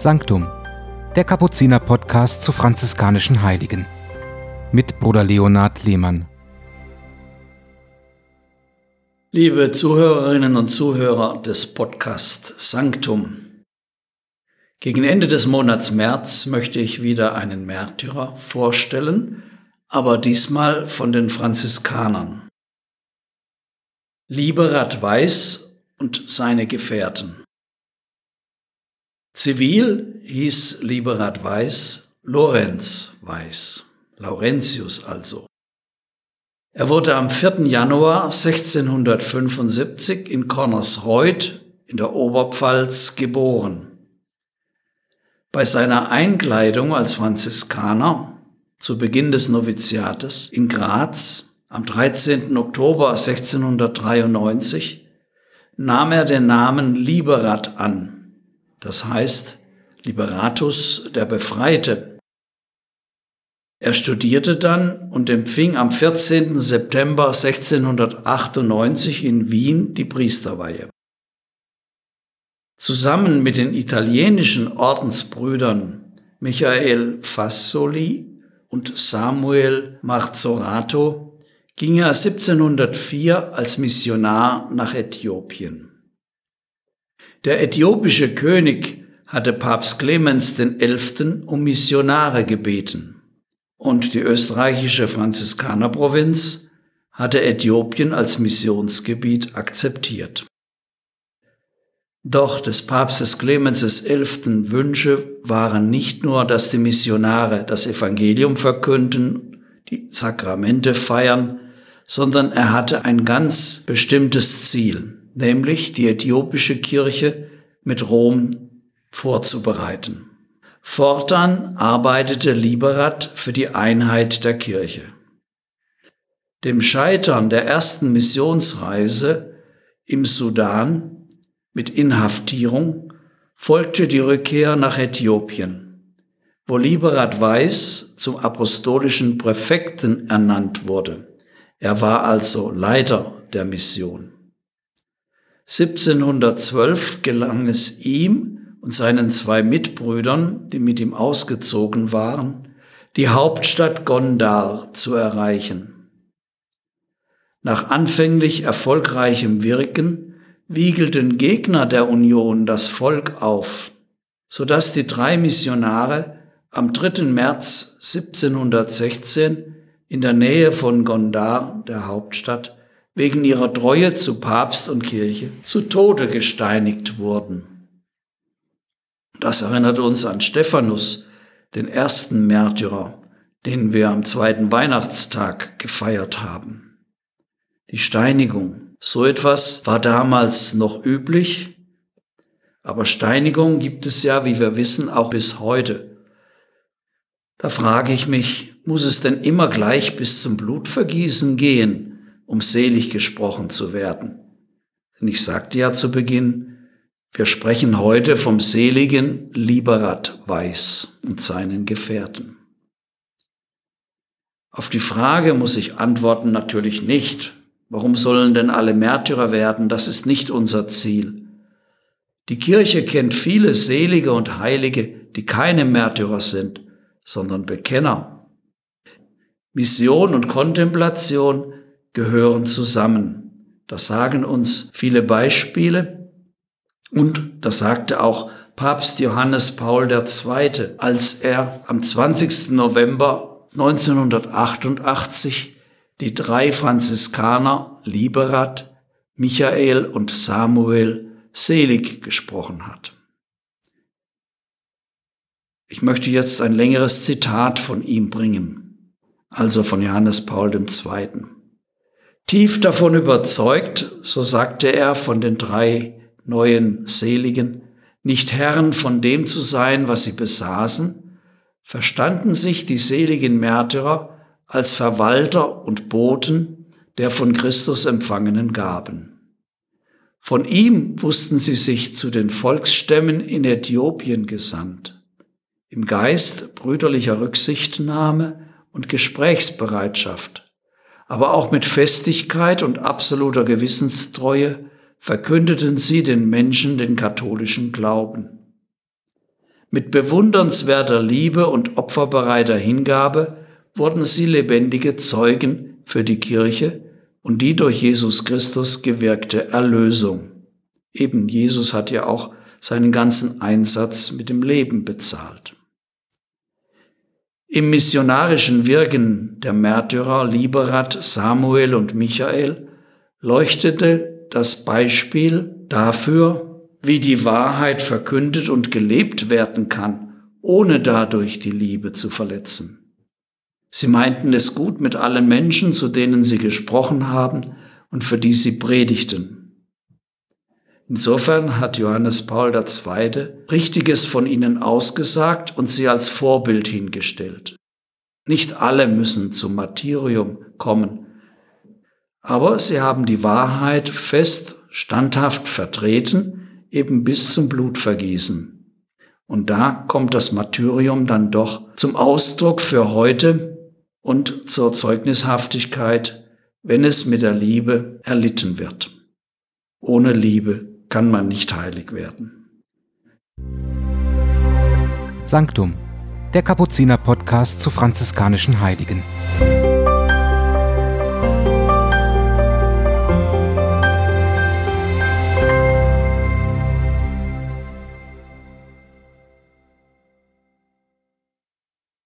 Sanctum, der Kapuziner-Podcast zu franziskanischen Heiligen. Mit Bruder Leonhard Lehmann. Liebe Zuhörerinnen und Zuhörer des Podcast Sanctum. Gegen Ende des Monats März möchte ich wieder einen Märtyrer vorstellen, aber diesmal von den Franziskanern. Liberat Weiß und seine Gefährten. Zivil hieß Liberat Weiß Lorenz Weiß, Laurentius also. Er wurde am 4. Januar 1675 in Connersreuth in der Oberpfalz geboren. Bei seiner Einkleidung als Franziskaner zu Beginn des Noviziates in Graz am 13. Oktober 1693 nahm er den Namen Liberat an, das heißt Liberatus der Befreite. Er studierte dann und empfing am 14. September 1698 in Wien die Priesterweihe. Zusammen mit den italienischen Ordensbrüdern Michael Fassoli und Samuel Marzorato ging er 1704 als Missionar nach Äthiopien. Der äthiopische König hatte Papst Clemens XI. um Missionare gebeten und die österreichische Franziskanerprovinz hatte Äthiopien als Missionsgebiet akzeptiert. Doch des Papstes Clemens XI. Wünsche waren nicht nur, dass die Missionare das Evangelium verkünden, die Sakramente feiern, sondern er hatte ein ganz bestimmtes Ziel, nämlich die äthiopische Kirche mit Rom vorzubereiten. Fortan arbeitete Liberat für die Einheit der Kirche. Dem Scheitern der ersten Missionsreise im Sudan mit Inhaftierung folgte die Rückkehr nach Äthiopien, wo Liberat Weiß zum apostolischen Präfekten ernannt wurde. Er war also Leiter der Mission. 1712 gelang es ihm und seinen zwei Mitbrüdern, die mit ihm ausgezogen waren, die Hauptstadt Gondar zu erreichen. Nach anfänglich erfolgreichem Wirken wiegelten Gegner der Union das Volk auf, so dass die drei Missionare am 3. März 1716 in der Nähe von Gondar, der Hauptstadt, wegen ihrer Treue zu Papst und Kirche zu Tode gesteinigt wurden. Das erinnert uns an Stephanus, den ersten Märtyrer, den wir am zweiten Weihnachtstag gefeiert haben. Die Steinigung, so etwas war damals noch üblich, aber Steinigung gibt es ja, wie wir wissen, auch bis heute. Da frage ich mich, muss es denn immer gleich bis zum Blutvergießen gehen, um selig gesprochen zu werden? Denn ich sagte ja zu Beginn, wir sprechen heute vom seligen Liberat Weiß und seinen Gefährten. Auf die Frage muss ich antworten natürlich nicht. Warum sollen denn alle Märtyrer werden? Das ist nicht unser Ziel. Die Kirche kennt viele Selige und Heilige, die keine Märtyrer sind, sondern Bekenner. Mission und Kontemplation gehören zusammen. Das sagen uns viele Beispiele und das sagte auch Papst Johannes Paul II., als er am 20. November 1988 die drei Franziskaner Liberat, Michael und Samuel selig gesprochen hat. Ich möchte jetzt ein längeres Zitat von ihm bringen also von Johannes Paul II. Tief davon überzeugt, so sagte er von den drei neuen Seligen, nicht Herren von dem zu sein, was sie besaßen, verstanden sich die seligen Märtyrer als Verwalter und Boten der von Christus empfangenen Gaben. Von ihm wussten sie sich zu den Volksstämmen in Äthiopien gesandt. Im Geist brüderlicher Rücksichtnahme und Gesprächsbereitschaft, aber auch mit Festigkeit und absoluter Gewissenstreue verkündeten sie den Menschen den katholischen Glauben. Mit bewundernswerter Liebe und opferbereiter Hingabe wurden sie lebendige Zeugen für die Kirche und die durch Jesus Christus gewirkte Erlösung. Eben Jesus hat ja auch seinen ganzen Einsatz mit dem Leben bezahlt. Im missionarischen Wirken der Märtyrer Liberat, Samuel und Michael leuchtete das Beispiel dafür, wie die Wahrheit verkündet und gelebt werden kann, ohne dadurch die Liebe zu verletzen. Sie meinten es gut mit allen Menschen, zu denen sie gesprochen haben und für die sie predigten. Insofern hat Johannes Paul II. Richtiges von ihnen ausgesagt und sie als Vorbild hingestellt. Nicht alle müssen zum Martyrium kommen, aber sie haben die Wahrheit fest, standhaft vertreten, eben bis zum Blutvergießen. Und da kommt das Martyrium dann doch zum Ausdruck für heute und zur Zeugnishaftigkeit, wenn es mit der Liebe erlitten wird. Ohne Liebe kann man nicht heilig werden. Sanctum, der Kapuziner-Podcast zu franziskanischen Heiligen.